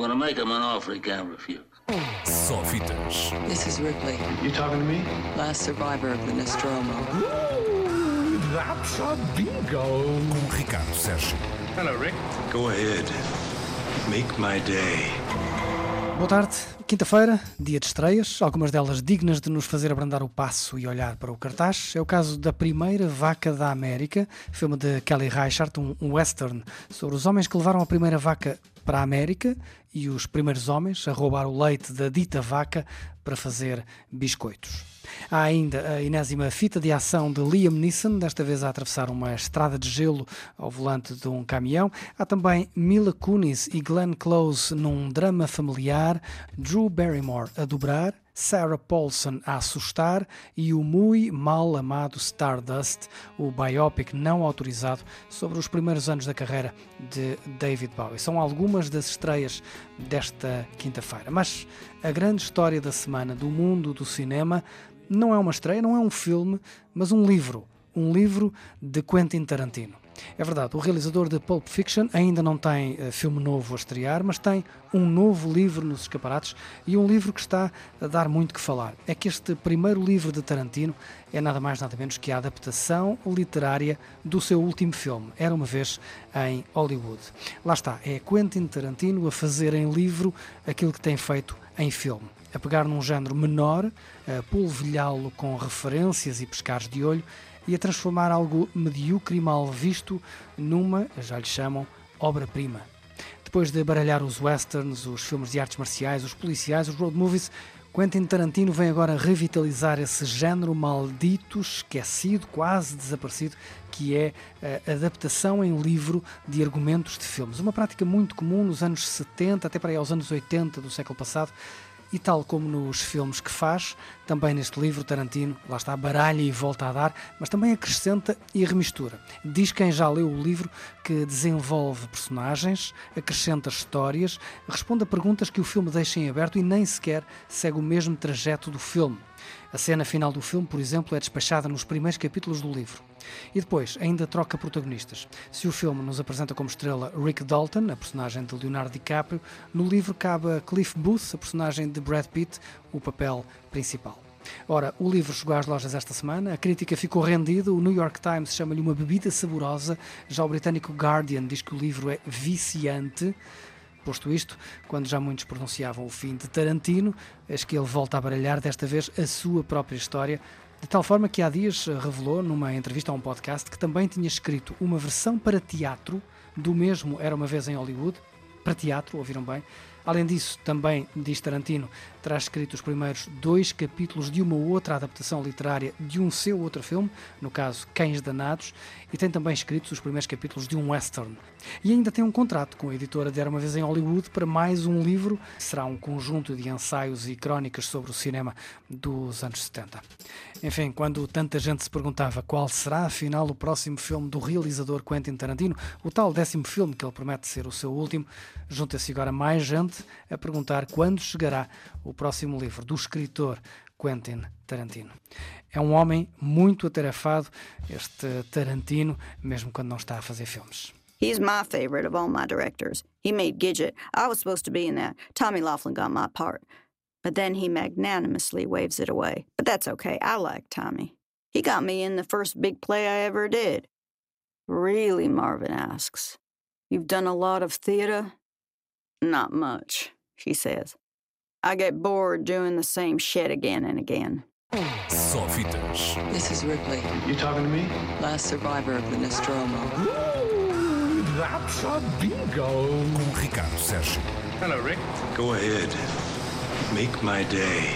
going to make him an offer he can't refuse. Só fitas. This is Ripley, You talking to me? last survivor of the Nostromo. That's a bingo. Com Ricardo Sérgio. Hello, Rick. Go ahead. Make my day. Boa tarde. Quinta-feira, dia de estreias, algumas delas dignas de nos fazer abrandar o passo e olhar para o cartaz. É o caso da Primeira Vaca da América, filme de Kelly Reichardt, um western sobre os homens que levaram a primeira vaca para a América e os primeiros homens a roubar o leite da dita vaca para fazer biscoitos. Há ainda a enésima fita de ação de Liam Neeson, desta vez a atravessar uma estrada de gelo ao volante de um caminhão. Há também Mila Kunis e Glenn Close num drama familiar, Drew Barrymore a dobrar, Sarah Paulson a assustar e o muito mal amado Stardust, o biopic não autorizado sobre os primeiros anos da carreira de David Bowie. São algumas das estreias desta quinta-feira. Mas a grande história da semana do mundo do cinema não é uma estreia, não é um filme, mas um livro. Um livro de Quentin Tarantino. É verdade, o realizador de Pulp Fiction ainda não tem eh, filme novo a estrear, mas tem um novo livro nos escaparates e um livro que está a dar muito que falar. É que este primeiro livro de Tarantino é nada mais nada menos que a adaptação literária do seu último filme, Era uma vez em Hollywood. Lá está, é Quentin Tarantino a fazer em livro aquilo que tem feito em filme a pegar num género menor, a polvilhá-lo com referências e pescares de olho e a transformar algo medíocre e mal visto numa, já lhe chamam, obra-prima. Depois de baralhar os westerns, os filmes de artes marciais, os policiais, os road movies, Quentin Tarantino vem agora revitalizar esse género maldito, esquecido, quase desaparecido, que é a adaptação em livro de argumentos de filmes. Uma prática muito comum nos anos 70, até para aí aos anos 80 do século passado, e tal como nos filmes que faz, também neste livro Tarantino, lá está, baralha e volta a dar, mas também acrescenta e remistura. Diz quem já leu o livro que desenvolve personagens, acrescenta histórias, responde a perguntas que o filme deixa em aberto e nem sequer segue o mesmo trajeto do filme. A cena final do filme, por exemplo, é despachada nos primeiros capítulos do livro. E depois ainda troca protagonistas. Se o filme nos apresenta como estrela Rick Dalton, a personagem de Leonardo DiCaprio, no livro cabe a Cliff Booth, a personagem de Brad Pitt, o papel principal. Ora, o livro chegou às lojas esta semana, a crítica ficou rendida, o New York Times chama-lhe uma bebida saborosa, já o britânico Guardian diz que o livro é viciante. Posto isto, quando já muitos pronunciavam o fim de Tarantino, eis que ele volta a baralhar, desta vez, a sua própria história, de tal forma que há dias revelou, numa entrevista a um podcast, que também tinha escrito uma versão para teatro do mesmo Era uma Vez em Hollywood, para teatro, ouviram bem. Além disso, também, diz Tarantino, terá escrito os primeiros dois capítulos de uma outra adaptação literária de um seu outro filme, no caso Cães Danados, e tem também escrito os primeiros capítulos de um western. E ainda tem um contrato com a editora de Era uma Vez em Hollywood para mais um livro, será um conjunto de ensaios e crónicas sobre o cinema dos anos 70. Enfim, quando tanta gente se perguntava qual será afinal o próximo filme do realizador Quentin Tarantino, o tal décimo filme que ele promete ser o seu último, junta-se agora mais gente a perguntar quando chegará o próximo livro do escritor Quentin Tarantino. É um homem muito atarefado, este Tarantino, mesmo quando não está a fazer filmes. He's my favorite of all my directors. He made Gidget. I was supposed to be in that. Tommy Laughlin got my part. But then he magnanimously waves it away. But that's okay. I like Tommy. He got me in the first big play I ever did. Really, Marvin asks. You've done a lot of theater? Not much, she says. I get bored doing the same shit again and again. Só fitas. This is Ripley, You talking to me? last survivor of the Nostromo. That's a bingo. Com Ricardo Sérgio. Hello, Rick. Go ahead. Make my day.